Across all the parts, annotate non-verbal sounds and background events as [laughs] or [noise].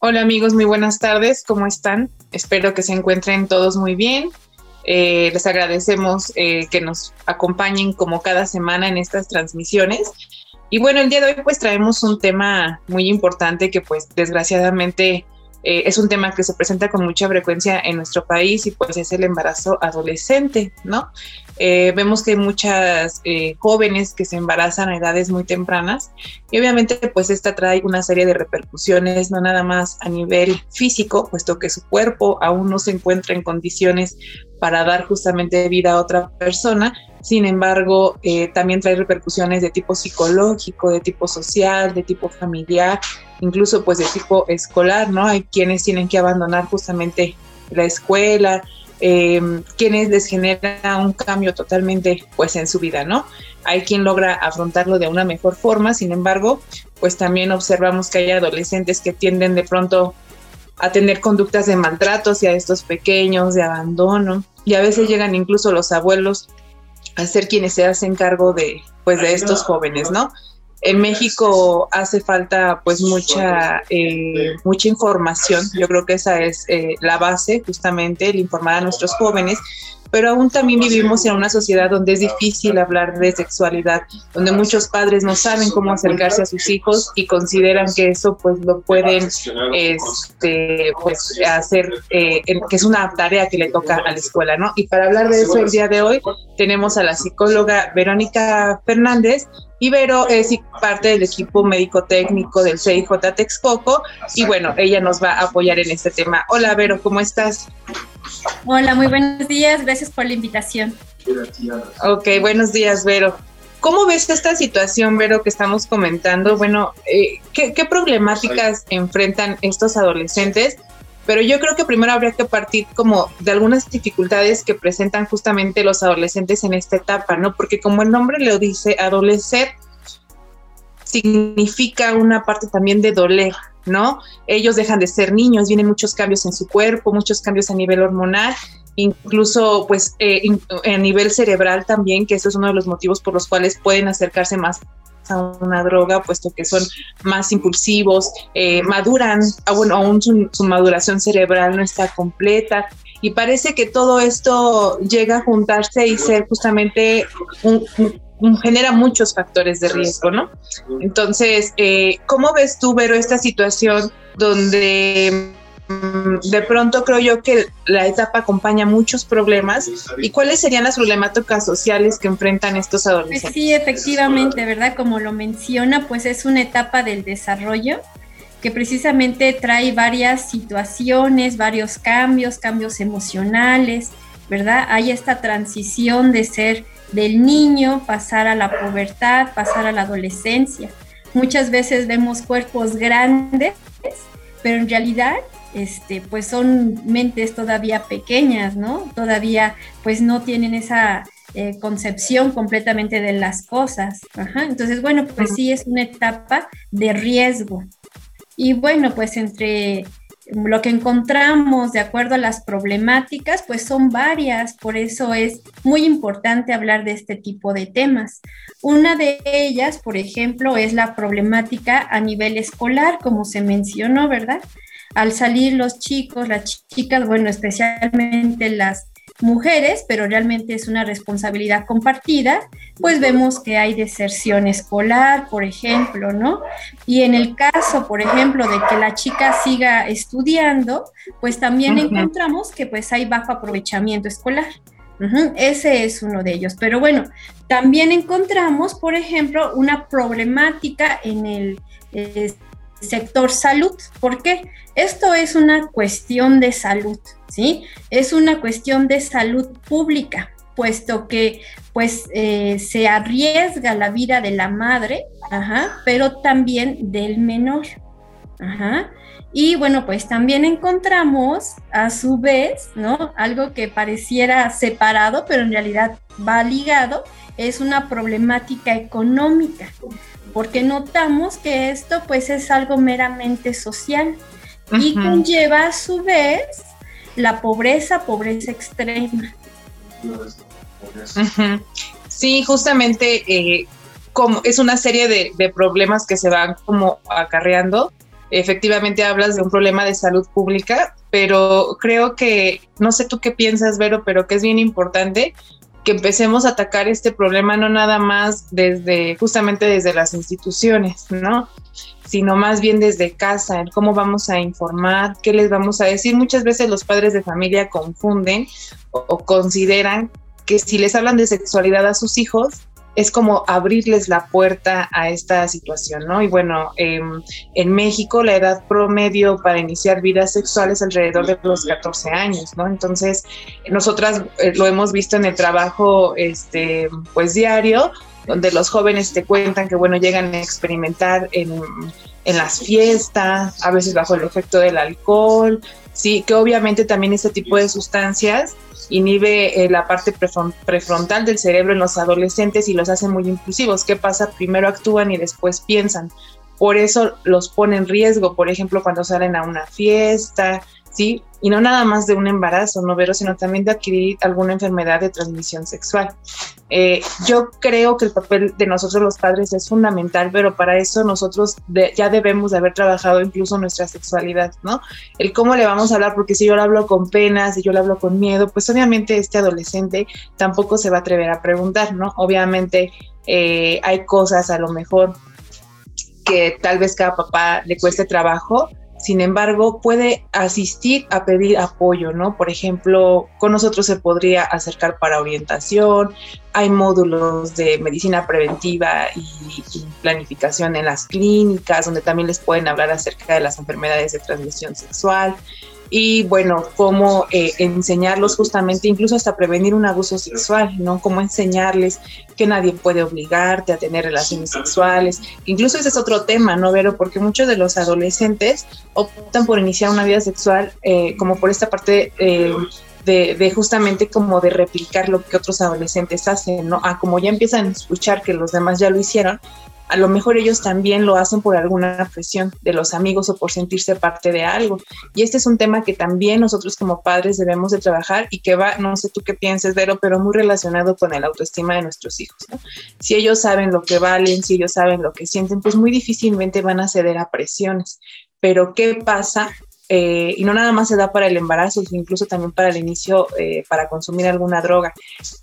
Hola amigos, muy buenas tardes, ¿cómo están? Espero que se encuentren todos muy bien. Eh, les agradecemos eh, que nos acompañen como cada semana en estas transmisiones. Y bueno, el día de hoy pues traemos un tema muy importante que pues desgraciadamente eh, es un tema que se presenta con mucha frecuencia en nuestro país y pues es el embarazo adolescente, ¿no? Eh, vemos que hay muchas eh, jóvenes que se embarazan a edades muy tempranas y obviamente pues esta trae una serie de repercusiones, no nada más a nivel físico, puesto que su cuerpo aún no se encuentra en condiciones para dar justamente vida a otra persona, sin embargo, eh, también trae repercusiones de tipo psicológico, de tipo social, de tipo familiar, incluso pues de tipo escolar, ¿no? Hay quienes tienen que abandonar justamente la escuela, eh, quienes les genera un cambio totalmente pues en su vida, ¿no? Hay quien logra afrontarlo de una mejor forma, sin embargo, pues también observamos que hay adolescentes que tienden de pronto a tener conductas de maltrato hacia estos pequeños, de abandono, y a veces llegan incluso los abuelos a ser quienes se hacen cargo de, pues, de estos jóvenes, ¿no? En México hace falta pues mucha eh, mucha información. Yo creo que esa es eh, la base justamente el informar a nuestros jóvenes pero aún también vivimos en una sociedad donde es difícil hablar de sexualidad, donde muchos padres no saben cómo acercarse a sus hijos y consideran que eso pues lo pueden este, pues, hacer, eh, que es una tarea que le toca a la escuela, ¿no? Y para hablar de eso el día de hoy tenemos a la psicóloga Verónica Fernández, Ibero es parte del equipo médico técnico del CIJ Texcoco y bueno, ella nos va a apoyar en este tema. Hola Vero, ¿cómo estás? Hola, muy buenos días, gracias por la invitación. Ok, buenos días Vero. ¿Cómo ves esta situación, Vero, que estamos comentando? Bueno, eh, ¿qué, ¿qué problemáticas enfrentan estos adolescentes? pero yo creo que primero habría que partir como de algunas dificultades que presentan justamente los adolescentes en esta etapa, ¿no? Porque como el nombre lo dice, adolecer significa una parte también de doler, ¿no? Ellos dejan de ser niños, vienen muchos cambios en su cuerpo, muchos cambios a nivel hormonal, incluso pues eh, a nivel cerebral también, que eso es uno de los motivos por los cuales pueden acercarse más a una droga, puesto que son más impulsivos, eh, maduran, aún, aún su, maduración cerebral no está completa. Y parece que todo esto llega a juntarse y ser justamente un, genera muchos factores de riesgo, ¿no? Entonces, eh, ¿cómo ves tú, Vero, esta situación donde de pronto creo yo que la etapa acompaña muchos problemas. ¿Y cuáles serían las problemáticas sociales que enfrentan estos adolescentes? Pues sí, efectivamente, ¿verdad? Como lo menciona, pues es una etapa del desarrollo que precisamente trae varias situaciones, varios cambios, cambios emocionales, ¿verdad? Hay esta transición de ser del niño, pasar a la pubertad, pasar a la adolescencia. Muchas veces vemos cuerpos grandes, pero en realidad este, pues son mentes todavía pequeñas, ¿no? Todavía pues no tienen esa eh, concepción completamente de las cosas. Entonces, bueno, pues sí es una etapa de riesgo. Y bueno, pues entre lo que encontramos de acuerdo a las problemáticas, pues son varias, por eso es muy importante hablar de este tipo de temas. Una de ellas, por ejemplo, es la problemática a nivel escolar, como se mencionó, ¿verdad? al salir los chicos, las chicas, bueno, especialmente las mujeres, pero realmente es una responsabilidad compartida, pues vemos que hay deserción escolar, por ejemplo, ¿no? Y en el caso, por ejemplo, de que la chica siga estudiando, pues también encontramos que pues hay bajo aprovechamiento escolar. Ese es uno de ellos. Pero bueno, también encontramos, por ejemplo, una problemática en el sector salud. ¿Por qué? Esto es una cuestión de salud, ¿sí? Es una cuestión de salud pública, puesto que pues eh, se arriesga la vida de la madre, pero también del menor. Y bueno, pues también encontramos a su vez, ¿no? Algo que pareciera separado, pero en realidad va ligado, es una problemática económica porque notamos que esto pues es algo meramente social y conlleva a su vez la pobreza, pobreza extrema. Sí, justamente eh, como es una serie de, problemas que se van como acarreando. Efectivamente hablas de un problema de salud pública, pero creo que, no sé tú qué piensas, Vero, pero que es bien importante que empecemos a atacar este problema no nada más desde, justamente desde las instituciones, ¿no? sino más bien desde casa, en cómo vamos a informar, qué les vamos a decir. Muchas veces los padres de familia confunden o, consideran que si les hablan de sexualidad a sus hijos, es como abrirles la puerta a esta situación, ¿no? Y bueno, em, en México la edad promedio para iniciar vidas sexuales es alrededor de los 14 años, ¿no? Entonces, nosotras eh, lo hemos visto en el trabajo, este, pues diario, donde los jóvenes te cuentan que, bueno, llegan a experimentar en, en las fiestas, a veces bajo el efecto del alcohol, sí, que obviamente también este tipo de sustancias inhibe eh, la parte prefrontal del cerebro en los adolescentes y los hace muy impulsivos. ¿Qué pasa? Primero actúan y después piensan. Por eso los pone en riesgo, por ejemplo, cuando salen a una fiesta, ¿sí? Y no nada más de un embarazo, no vero, sino también de adquirir alguna enfermedad de transmisión sexual. Eh, yo creo que el papel de nosotros los padres es fundamental, pero para eso nosotros ya debemos de haber trabajado incluso nuestra sexualidad, ¿no? El cómo le vamos a hablar, porque si yo le hablo con pena, si yo le hablo con miedo, pues obviamente este adolescente tampoco se va a atrever a preguntar, ¿no? Obviamente eh, hay cosas a lo mejor que tal vez cada papá le cueste trabajo, sin embargo, puede asistir a pedir apoyo, ¿no? Por ejemplo, con nosotros se podría acercar para orientación, hay módulos de medicina preventiva y, planificación en las clínicas, donde también les pueden hablar acerca de las enfermedades de transmisión sexual y bueno, cómo eh, enseñarlos justamente, incluso hasta prevenir un abuso sexual, ¿no? Cómo enseñarles que nadie puede obligarte a tener relaciones sexuales. Incluso ese es otro tema, ¿no, Vero? Porque muchos de los adolescentes optan por iniciar una vida sexual eh, como por esta parte... Eh, de, de, justamente como de replicar lo que otros adolescentes hacen, ¿no? A como ya empiezan a escuchar que los demás ya lo hicieron, a lo mejor ellos también lo hacen por alguna presión de los amigos o por sentirse parte de algo. Y este es un tema que también nosotros como padres debemos de trabajar y que va, no sé tú qué pienses, Vero, pero muy relacionado con el autoestima de nuestros hijos. Si ellos saben lo que valen, si ellos saben lo que sienten, pues muy difícilmente van a ceder a presiones. Pero ¿qué pasa eh, y no nada más se da para el embarazo, sino incluso también para el inicio, eh, para consumir alguna droga.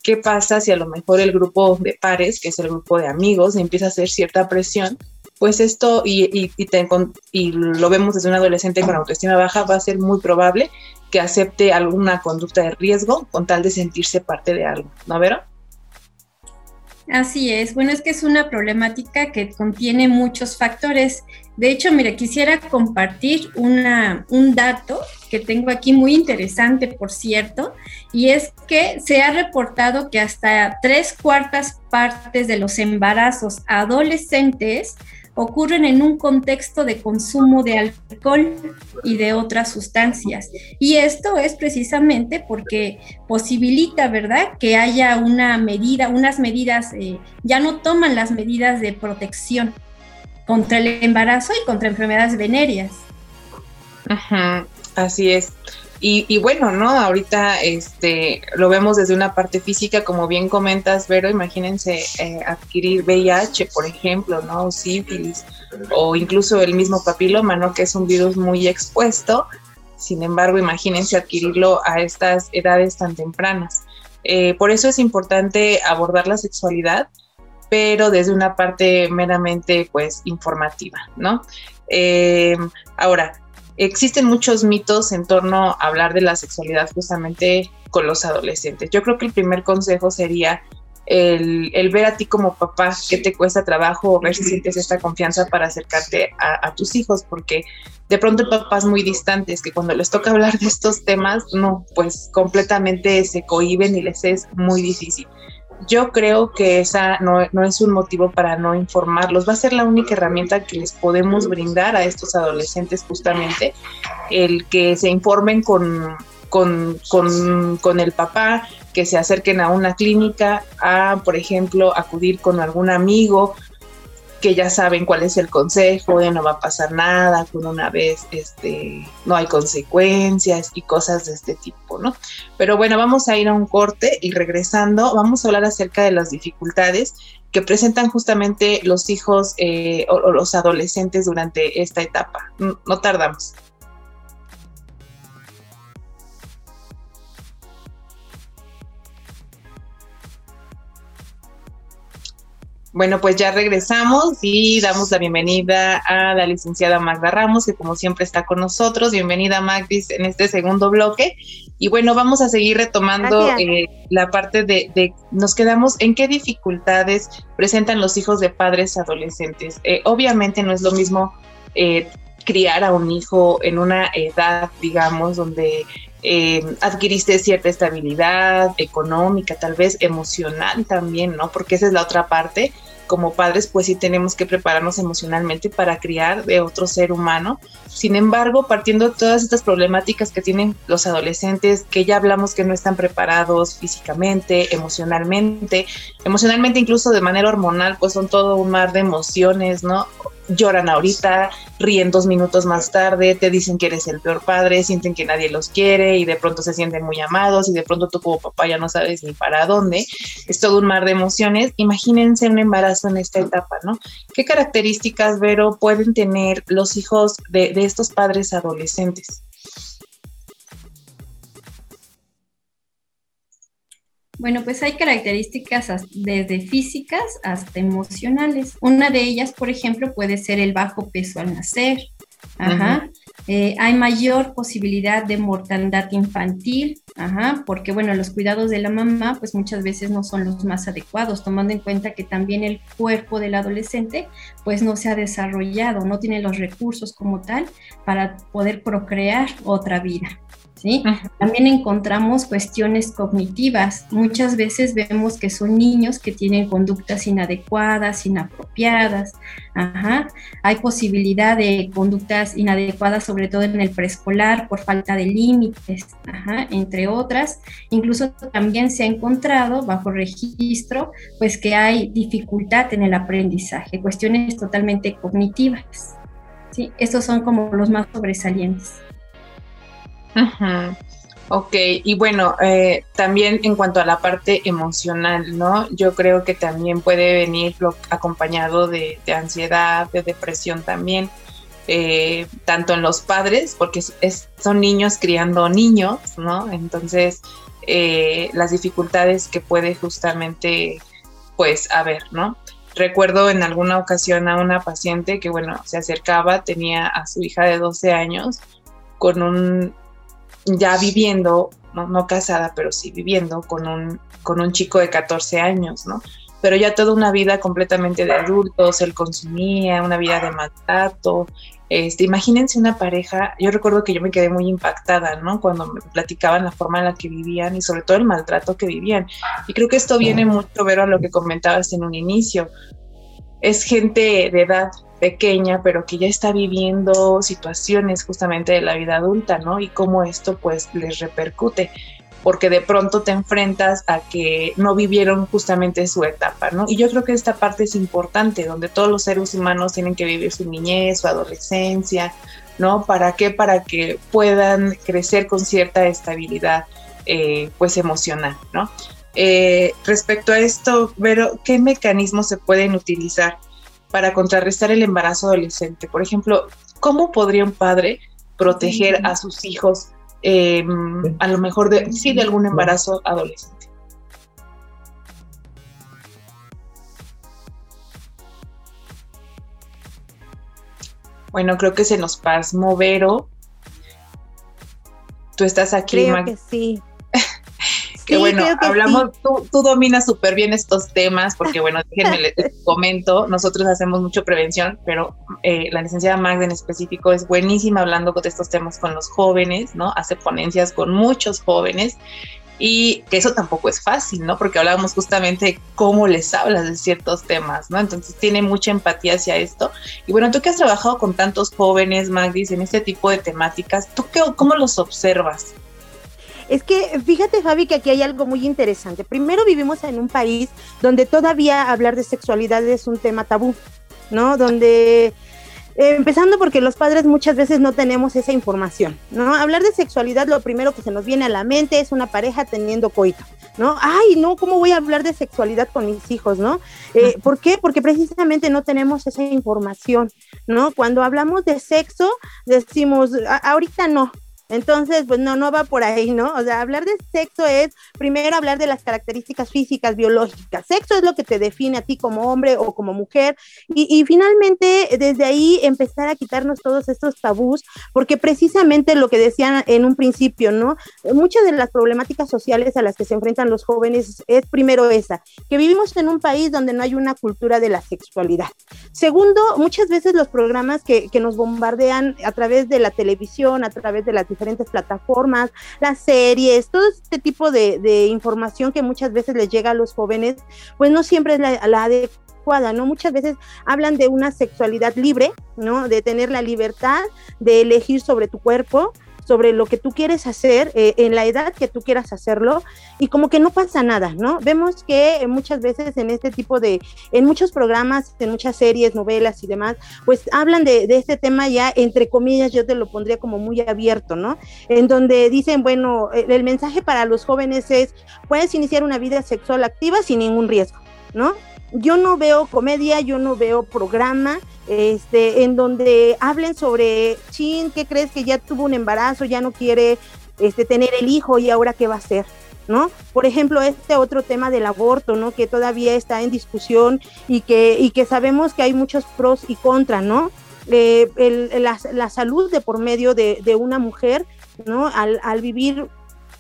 ¿Qué pasa si a lo mejor el grupo de pares, que es el grupo de amigos, empieza a hacer cierta presión? Pues esto, y, y, lo vemos desde un adolescente con autoestima baja, va a ser muy probable que acepte alguna conducta de riesgo con tal de sentirse parte de algo, ¿no, Vero? Así es, bueno, es que es una problemática que contiene muchos factores. De hecho, mire, quisiera compartir una, un dato que tengo aquí muy interesante, por cierto, y es que se ha reportado que hasta tres cuartas partes de los embarazos adolescentes ocurren en un contexto de consumo de alcohol y de otras sustancias. Y esto es precisamente porque posibilita, ¿verdad?, que haya una medida, unas medidas, eh, ya no toman las medidas de protección contra el embarazo y contra enfermedades venéreas. Ajá, así es. Y, bueno, ¿no? Ahorita este, lo vemos desde una parte física, como bien comentas, Vero, imagínense eh, adquirir VIH, por ejemplo, ¿no? O sífilis, o incluso el mismo papiloma, ¿no? Que es un virus muy expuesto. Sin embargo, imagínense adquirirlo a estas edades tan tempranas. Eh, por eso es importante abordar la sexualidad, pero desde una parte meramente, pues, informativa, ¿no? Eh, ahora, existen muchos mitos en torno a hablar de la sexualidad justamente con los adolescentes. Yo creo que el primer consejo sería el, ver a ti como papá que te cuesta trabajo ver si sientes esta confianza para acercarte a, tus hijos, porque de pronto hay papás muy distantes que cuando les toca [laughs] hablar de estos temas, no, pues completamente se cohiben y les es muy difícil yo creo que esa no, es un motivo para no informarlos, va a ser la única herramienta que les podemos brindar a estos adolescentes justamente, el que se informen con, con, con, con el papá, que se acerquen a una clínica, a, por ejemplo, acudir con algún amigo que ya saben cuál es el consejo, de no va a pasar nada, con una vez este, no hay consecuencias y cosas de este tipo, ¿no? Pero bueno, vamos a ir a un corte y regresando vamos a hablar acerca de las dificultades que presentan justamente los hijos eh, o, los adolescentes durante esta etapa. no tardamos. Bueno, pues ya regresamos y damos la bienvenida a la licenciada Magda Ramos, que como siempre está con nosotros. Bienvenida, Magdis, en este segundo bloque. Y bueno, vamos a seguir retomando eh, la parte de, nos quedamos en qué dificultades presentan los hijos de padres adolescentes. Eh, obviamente no es lo mismo eh, criar a un hijo en una edad, digamos, donde adquiriste cierta estabilidad económica, tal vez emocional también, ¿no? Porque esa es la otra parte como padres, pues sí tenemos que prepararnos emocionalmente para criar de otro ser humano. Sin embargo, partiendo de todas estas problemáticas que tienen los adolescentes, que ya hablamos que no están preparados físicamente, emocionalmente, emocionalmente incluso de manera hormonal, pues son todo un mar de emociones, ¿no? lloran ahorita, ríen dos minutos más tarde, te dicen que eres el peor padre, sienten que nadie los quiere y de pronto se sienten muy amados y de pronto tú como papá ya no sabes ni para dónde. Es todo un mar de emociones. Imagínense un embarazo en esta etapa, ¿no? ¿Qué características, Vero, pueden tener los hijos de, de estos padres adolescentes? Bueno, pues hay características desde físicas hasta emocionales. Una de ellas, por ejemplo, puede ser el bajo peso al nacer. Ajá. Eh, hay mayor posibilidad de mortalidad infantil, ajá, porque bueno, los cuidados de la mamá pues muchas veces no son los más adecuados, tomando en cuenta que también el cuerpo del adolescente pues no se ha desarrollado, no tiene los recursos como tal para poder procrear otra vida. También encontramos cuestiones cognitivas. Muchas veces vemos que son niños que tienen conductas inadecuadas, inapropiadas. Hay posibilidad de conductas inadecuadas, sobre todo en el preescolar, por falta de límites, entre otras. Incluso también se ha encontrado bajo registro, pues que hay dificultad en el aprendizaje, cuestiones totalmente cognitivas. ¿sí? Estos son como los más sobresalientes. Ok, y bueno, eh, también en cuanto a la parte emocional, ¿no? Yo creo que también puede venir acompañado de, ansiedad, de depresión también, eh, tanto en los padres, porque son niños criando niños, ¿no? Entonces, eh, las dificultades que puede justamente, pues, haber, ¿no? Recuerdo en alguna ocasión a una paciente que, bueno, se acercaba, tenía a su hija de 12 años con un ya viviendo, no, casada, pero sí viviendo con un, con un chico de 14 años, ¿no? Pero ya toda una vida completamente de adultos, él consumía, una vida de maltrato. Este, imagínense una pareja, yo recuerdo que yo me quedé muy impactada, ¿no? Cuando me platicaban la forma en la que vivían y sobre todo el maltrato que vivían. Y creo que esto viene mucho, ver a lo que comentabas en un inicio. Es gente de edad pequeña, pero que ya está viviendo situaciones justamente de la vida adulta, ¿no? Y cómo esto pues les repercute, porque de pronto te enfrentas a que no vivieron justamente su etapa, ¿no? Y yo creo que esta parte es importante, donde todos los seres humanos tienen que vivir su niñez, su adolescencia, ¿no? ¿Para qué? Para que puedan crecer con cierta estabilidad, eh, pues emocional, ¿no? Eh, respecto a esto, Vero, ¿qué mecanismos se pueden utilizar para contrarrestar el embarazo adolescente. Por ejemplo, ¿cómo podría un padre proteger a sus hijos em, a lo mejor de, sí, de algún embarazo adolescente? Bueno, creo que se nos pasmó Vero. Tú estás aquí, Creo que sí. Que bueno, hablamos, tú, dominas súper bien estos temas, porque bueno, déjenme les comento, nosotros hacemos mucho prevención, pero eh, la licenciada Magda en específico es buenísima hablando de estos temas con los jóvenes, ¿no? Hace ponencias con muchos jóvenes y que eso tampoco es fácil, ¿no? Porque hablábamos justamente de cómo les hablas de ciertos temas, ¿no? Entonces tiene mucha empatía hacia esto. Y bueno, tú que has trabajado con tantos jóvenes, Magdis, en este tipo de temáticas, ¿tú qué, cómo los observas? Es que fíjate, Fabi, que aquí hay algo muy interesante. Primero vivimos en un país donde todavía hablar de sexualidad es un tema tabú, ¿no? Donde eh, empezando porque los padres muchas veces no tenemos esa información, ¿no? Hablar de sexualidad, lo primero que se nos viene a la mente es una pareja teniendo coito, ¿no? Ay, no, ¿cómo voy a hablar de sexualidad con mis hijos, no? Eh, ¿Por qué? Porque precisamente no tenemos esa información, ¿no? Cuando hablamos de sexo, decimos, ahorita no, entonces, pues no, no va por ahí, ¿no? O sea, hablar de sexo es primero hablar de las características físicas, biológicas. Sexo es lo que te define a ti como hombre o como mujer. Y, finalmente, desde ahí empezar a quitarnos todos estos tabús, porque precisamente lo que decían en un principio, ¿no? Muchas de las problemáticas sociales a las que se enfrentan los jóvenes es primero esa, que vivimos en un país donde no hay una cultura de la sexualidad. Segundo, muchas veces los programas que, que nos bombardean a través de la televisión, a través de las diferentes plataformas, las series, todo este tipo de, información que muchas veces les llega a los jóvenes, pues no siempre es la, adecuada, ¿no? Muchas veces hablan de una sexualidad libre, ¿no? De tener la libertad de elegir sobre tu cuerpo, sobre lo que tú quieres hacer eh, en la edad que tú quieras hacerlo y como que no pasa nada, ¿no? Vemos que muchas veces en este tipo de, en muchos programas, en muchas series, novelas y demás, pues hablan de, de este tema ya, entre comillas, yo te lo pondría como muy abierto, ¿no? En donde dicen, bueno, el, el mensaje para los jóvenes es, puedes iniciar una vida sexual activa sin ningún riesgo, ¿no? Yo no veo comedia, yo no veo programa este, en donde hablen sobre, chin, ¿qué crees que ya tuvo un embarazo, ya no quiere este, tener el hijo y ahora qué va a hacer? ¿No? Por ejemplo, este otro tema del aborto, ¿no? Que todavía está en discusión y que, y que sabemos que hay muchos pros y contras, ¿no? Eh, la, salud de por medio de, de una mujer, ¿no? Al, al, vivir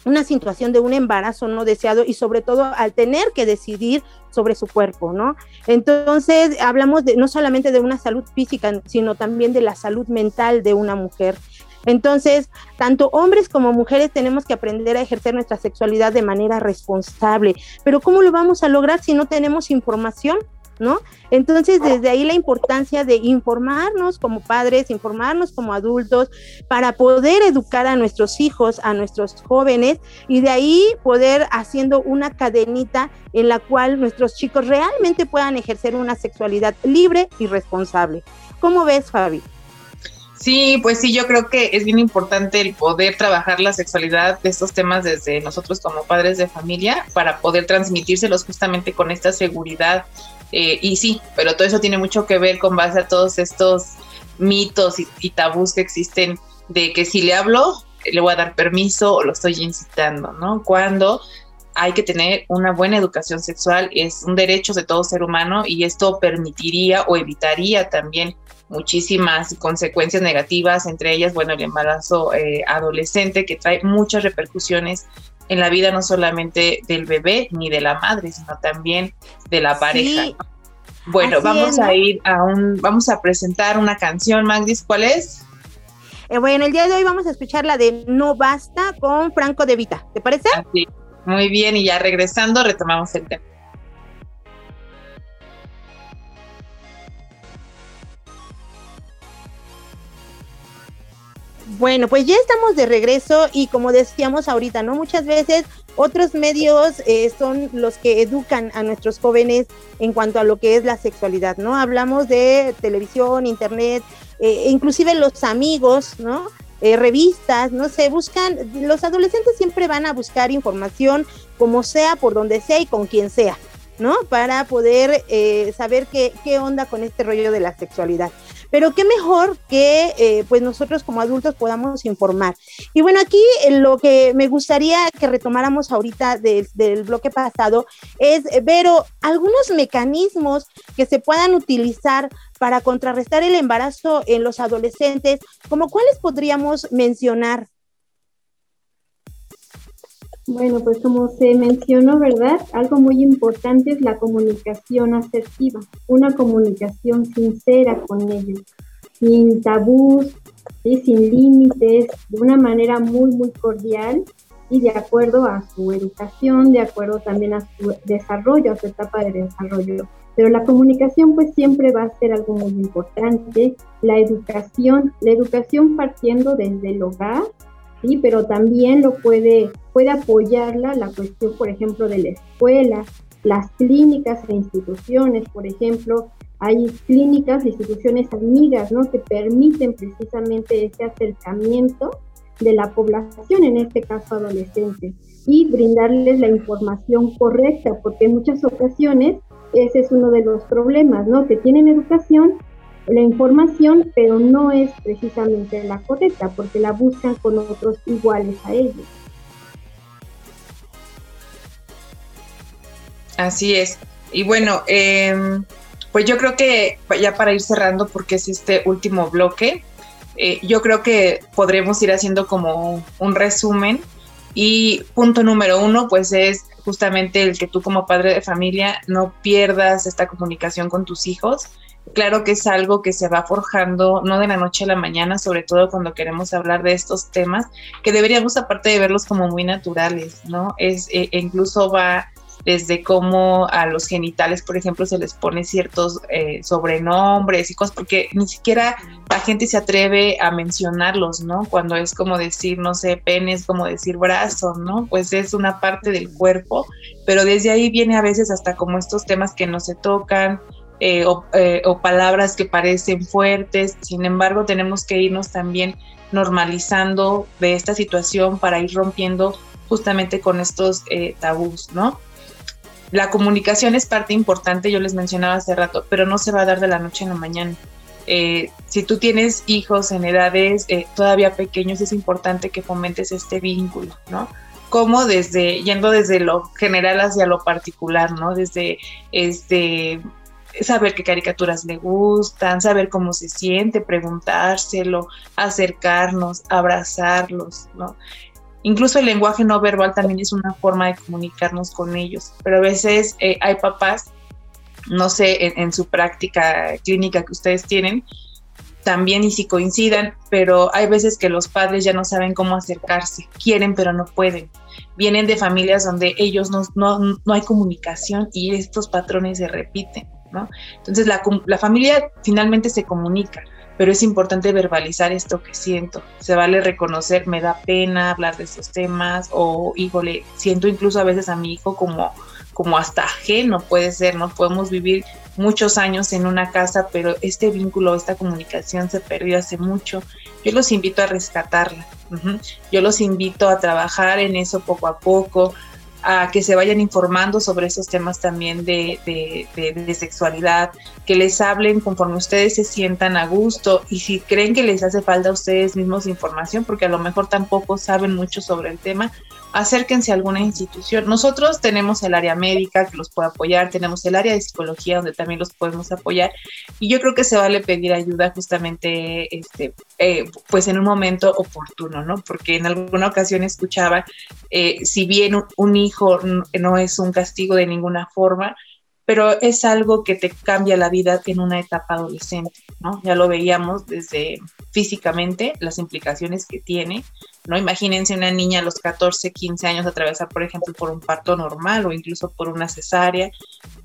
una situación de un embarazo no deseado y sobre todo al tener que decidir sobre su cuerpo, ¿no? Entonces, hablamos de no solamente de una salud física, sino también de la salud mental de una mujer. Entonces, tanto hombres como mujeres tenemos que aprender a ejercer nuestra sexualidad de manera responsable. Pero ¿cómo lo vamos a lograr si no tenemos información? ¿No? Entonces, desde ahí la importancia de informarnos como padres, informarnos como adultos, para poder educar a nuestros hijos, a nuestros jóvenes, y de ahí poder haciendo una cadenita en la cual nuestros chicos realmente puedan ejercer una sexualidad libre y responsable. ¿Cómo ves, Fabi? Sí, pues sí, yo creo que es bien importante el poder trabajar la sexualidad de estos temas desde nosotros como padres de familia para poder transmitírselos justamente con esta seguridad eh, y sí, pero todo eso tiene mucho que ver con base a todos estos mitos y, tabús que existen de que si le hablo, le voy a dar permiso o lo estoy incitando, ¿no? Cuando hay que tener una buena educación sexual, es un derecho de todo ser humano y esto permitiría o evitaría también muchísimas consecuencias negativas, entre ellas, bueno, el embarazo eh, adolescente que trae muchas repercusiones en la vida no solamente del bebé ni de la madre, sino también de la pareja. Bueno, vamos a ir a un, vamos a presentar una canción, Magdis, ¿cuál es? Eh, bueno, el día de hoy vamos a escuchar la de No Basta con Franco de Vita, ¿te parece? Así, muy bien, y ya regresando retomamos el tema. Bueno, pues ya estamos de regreso y como decíamos ahorita, ¿no? Muchas veces otros medios eh, son los que educan a nuestros jóvenes en cuanto a lo que es la sexualidad, ¿no? Hablamos de televisión, internet, eh, inclusive los amigos, ¿no? Eh, revistas, no sé, buscan, los adolescentes siempre van a buscar información como sea, por donde sea y con quien sea, ¿no? Para poder saber qué, qué onda con este rollo de la sexualidad. Pero qué mejor que eh, pues nosotros como adultos podamos informar. Y bueno, aquí eh, lo que me gustaría que retomáramos ahorita del bloque pasado es, ver algunos mecanismos que se puedan utilizar para contrarrestar el embarazo en los adolescentes, como cuáles podríamos mencionar. Bueno, pues como se mencionó, ¿verdad? Algo muy importante es la comunicación asertiva, una comunicación sincera con ellos, sin tabús, sin límites, de una manera muy, muy cordial y de acuerdo a su educación, de acuerdo también a su desarrollo, a su etapa de desarrollo. Pero la comunicación pues siempre va a ser algo muy importante. La educación, la educación partiendo desde el hogar, sí, pero también lo puede, puede apoyarla la cuestión, por ejemplo, de la escuela, las clínicas e instituciones, por ejemplo, hay clínicas instituciones amigas, ¿no? Que permiten precisamente ese acercamiento de la población, en este caso adolescente. y brindarles la información correcta, porque en muchas ocasiones ese es uno de los problemas, ¿no? Que tienen educación, la información, pero no es precisamente la correcta, porque la buscan con otros iguales a ellos. Así es. Y bueno, em, pues yo creo que ya para ir cerrando, porque es este último bloque, eh, yo creo que podremos ir haciendo como un resumen. Y punto número uno, pues es justamente el que tú como padre de familia no pierdas esta comunicación con tus hijos. Claro que es algo que se va forjando no de la noche a la mañana, sobre todo cuando queremos hablar de estos temas, que deberíamos aparte de verlos como muy naturales, ¿no? Es eh, e incluso va desde cómo a los genitales, por ejemplo, se les pone ciertos eh, sobrenombres y cosas, porque ni siquiera la gente se atreve a mencionarlos, ¿no? Cuando es como decir, no sé, pene es como decir brazo, ¿no? Pues es una parte del cuerpo, pero desde ahí viene a veces hasta como estos temas que no se tocan, eh, o, eh, o, palabras que parecen fuertes. Sin embargo, tenemos que irnos también normalizando de esta situación para ir rompiendo justamente con estos eh, tabús, ¿no? La comunicación es parte importante, yo les mencionaba hace rato, pero no se va a dar de la noche a la mañana. Eh, si tú tienes hijos en edades eh, todavía pequeños, es importante que fomentes este vínculo, ¿no? Como desde, yendo desde lo general hacia lo particular, ¿no? Desde este saber qué caricaturas le gustan, saber cómo se siente, preguntárselo, acercarnos, abrazarlos, ¿no? Incluso el lenguaje no verbal también es una forma de comunicarnos con ellos, pero a veces eh, hay papás, no sé, en, su práctica clínica que ustedes tienen, también y si coincidan, pero hay veces que los padres ya no saben cómo acercarse, quieren pero no pueden. Vienen de familias donde ellos no, no, no hay comunicación y estos patrones se repiten, Entonces la, la familia finalmente se comunica, pero es importante verbalizar esto que siento. Se vale reconocer, me da pena hablar de estos temas o, híjole, siento incluso a veces a mi hijo como, como hasta ajeno puede ser, ¿no? Podemos vivir muchos años en una casa, pero este vínculo, esta comunicación se perdió hace mucho. Yo los invito a rescatarla. Yo los invito a trabajar en eso poco a poco, a que se vayan informando sobre esos temas también de, de, sexualidad, que les hablen conforme ustedes se sientan a gusto y si creen que les hace falta a ustedes mismos información, porque a lo mejor tampoco saben mucho sobre el tema, acérquense a alguna institución. Nosotros tenemos el área médica que los puede apoyar, tenemos el área de psicología donde también los podemos apoyar y yo creo que se vale pedir ayuda justamente este, eh, pues en un momento oportuno, ¿no? Porque en alguna ocasión escuchaba, eh, si bien un hijo no es un castigo de ninguna forma, pero es algo que te cambia la vida en una etapa adolescente, ¿no? Ya lo veíamos desde físicamente, las implicaciones que tiene, ¿no? Imagínense una niña a los 14, 15 años atravesar, por ejemplo, por un parto normal o incluso por una cesárea,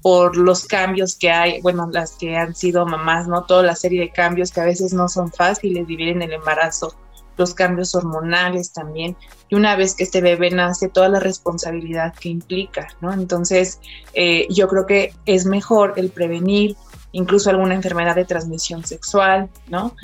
por los cambios que hay, bueno, las que han sido mamás, ¿no? Toda la serie de cambios que a veces no son fáciles vivir en el embarazo los cambios hormonales también, y una vez que este bebé nace, toda la responsabilidad que implica, ¿no? Entonces, eh, yo creo que es mejor el prevenir incluso alguna enfermedad de transmisión sexual, ¿no?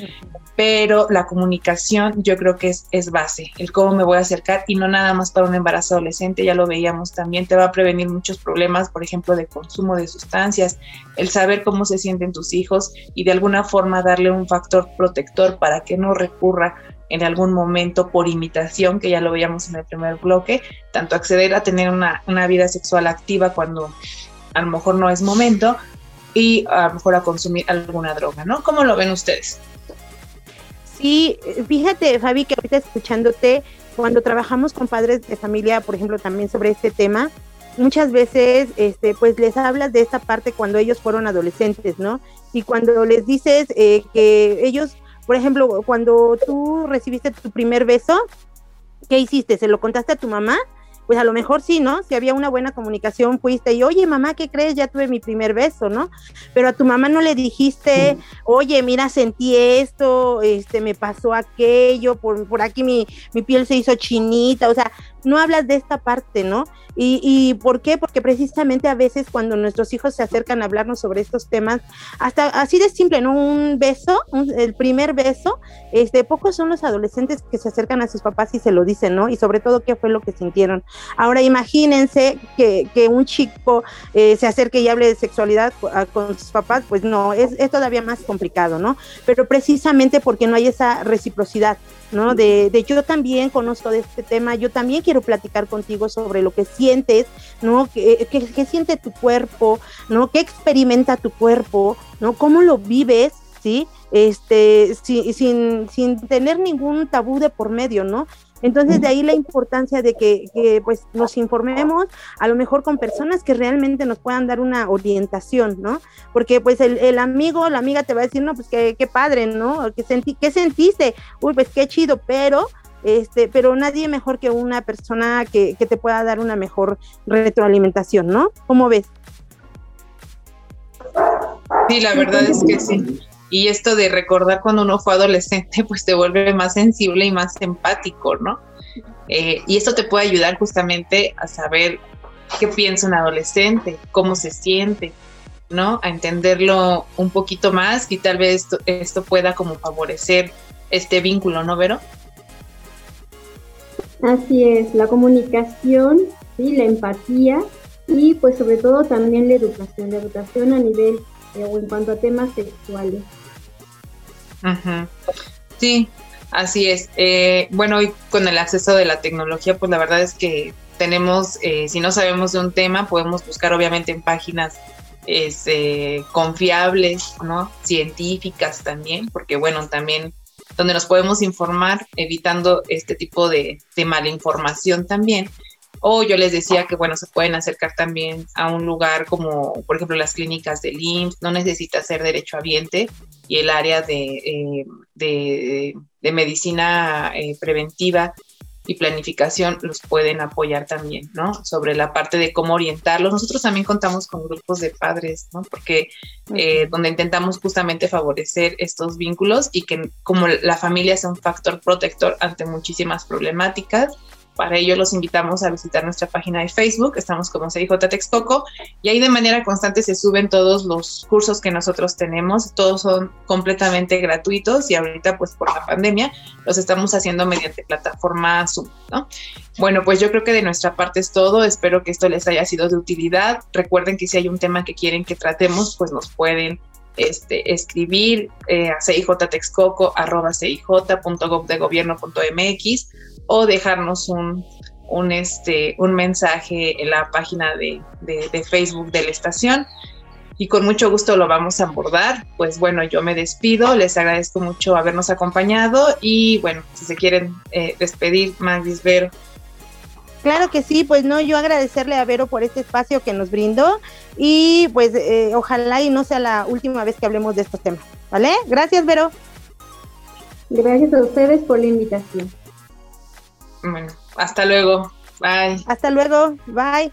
Pero la comunicación yo creo que es, es, base, el cómo me voy a acercar y no nada más para un embarazo adolescente, ya lo veíamos también, te va a prevenir muchos problemas, por ejemplo, de consumo de sustancias, el saber cómo se sienten tus hijos y de alguna forma darle un factor protector para que no recurra en algún momento por imitación, que ya lo veíamos en el primer bloque, tanto acceder a tener una, una vida sexual activa cuando a lo mejor no es momento y a lo mejor a consumir alguna droga, ¿no? ¿Cómo lo ven ustedes? Sí, fíjate, Fabi, que ahorita escuchándote, cuando trabajamos con padres de familia, por ejemplo, también sobre este tema, muchas veces, este, pues les hablas de esta parte cuando ellos fueron adolescentes, ¿no? Y cuando les dices eh, que ellos por ejemplo, cuando tú recibiste tu primer beso, ¿qué hiciste? ¿Se lo contaste a tu mamá? Pues a lo mejor sí, ¿no? Si había una buena comunicación, fuiste y, oye, mamá, ¿qué crees? Ya tuve mi primer beso, ¿no? Pero a tu mamá no le dijiste, oye, mira, sentí esto, este, me pasó aquello, por, por aquí mi, mi piel se hizo chinita, o sea, no hablas de esta parte, ¿no? ¿Y, ¿Y por qué? Porque precisamente a veces cuando nuestros hijos se acercan a hablarnos sobre estos temas, hasta así de simple, ¿no? Un beso, el primer beso, este, pocos son los adolescentes que se acercan a sus papás y se lo dicen, ¿no? Y sobre todo qué fue lo que sintieron. Ahora imagínense que, que un chico eh, se acerque y hable de sexualidad con sus papás, pues no, es, es todavía más complicado, ¿no? Pero precisamente porque no hay esa reciprocidad, ¿no? De, de, yo también conozco de este tema, yo también quiero platicar contigo sobre lo que sientes, ¿no? ¿Qué, qué, siente tu cuerpo, ¿no? ¿Qué experimenta tu cuerpo, ¿no? ¿Cómo lo vives, ¿sí? Este, sin, sin, sin tener ningún tabú de por medio, ¿no? Entonces, de ahí la importancia de que, pues nos informemos, a lo mejor con personas que realmente nos puedan dar una orientación, ¿no? Porque pues el, el amigo, la amiga te va a decir, no, pues qué, padre, ¿no? ¿Qué, sentí, ¿Qué sentiste? Uy, pues qué chido, pero este, pero nadie mejor que una persona que, te pueda dar una mejor retroalimentación, ¿no? ¿Cómo ves? Sí, la verdad es que sí. Y esto de recordar cuando uno fue adolescente, pues te vuelve más sensible y más empático, ¿no? Eh, y esto te puede ayudar justamente a saber qué piensa un adolescente, cómo se siente, ¿no? A entenderlo un poquito más y tal vez esto, esto pueda como favorecer este vínculo, ¿no, Vero? Así es, la comunicación, ¿sí? la empatía y pues sobre todo también la educación, la educación a nivel eh, o en cuanto a temas sexuales. Ajá. Sí, así es. Eh, bueno, hoy con el acceso de la tecnología, pues la verdad es que tenemos, eh, si no sabemos de un tema, podemos buscar obviamente en páginas este, confiables, ¿no? Científicas también, porque bueno, también donde nos podemos informar, evitando este tipo de, de malinformación también. O yo les decía que, bueno, se pueden acercar también a un lugar como, por ejemplo, las clínicas del IMSS, no necesita ser derechohabiente y el área de, eh, de, de medicina eh, preventiva y planificación los pueden apoyar también, ¿no? Sobre la parte de cómo orientarlos. Nosotros también contamos con grupos de padres, ¿no? Porque eh, donde intentamos justamente favorecer estos vínculos y que como la familia es un factor protector ante muchísimas problemáticas, para ello los invitamos a visitar nuestra página de Facebook, estamos como CIJ Texcoco, y ahí de manera constante se suben todos los cursos que nosotros tenemos, todos son completamente gratuitos y ahorita pues por la pandemia los estamos haciendo mediante plataforma Zoom, ¿no? Bueno, pues yo creo que de nuestra parte es todo, espero que esto les haya sido de utilidad, recuerden que si hay un tema que quieren que tratemos, pues nos pueden este, escribir eh, a cijtexcoco.gov.mx o dejarnos un, un, este, un mensaje en la página de, de, Facebook de la estación y con mucho gusto lo vamos a abordar. Pues bueno, yo me despido, les agradezco mucho habernos acompañado y bueno, si se quieren eh, despedir, Magdis Vero. Claro que sí, pues no, yo agradecerle a Vero por este espacio que nos brindó y pues eh, ojalá y no sea la última vez que hablemos de estos temas, ¿vale? Gracias, Vero. Gracias a ustedes por la invitación. Bueno, hasta luego. Bye. Hasta luego. Bye.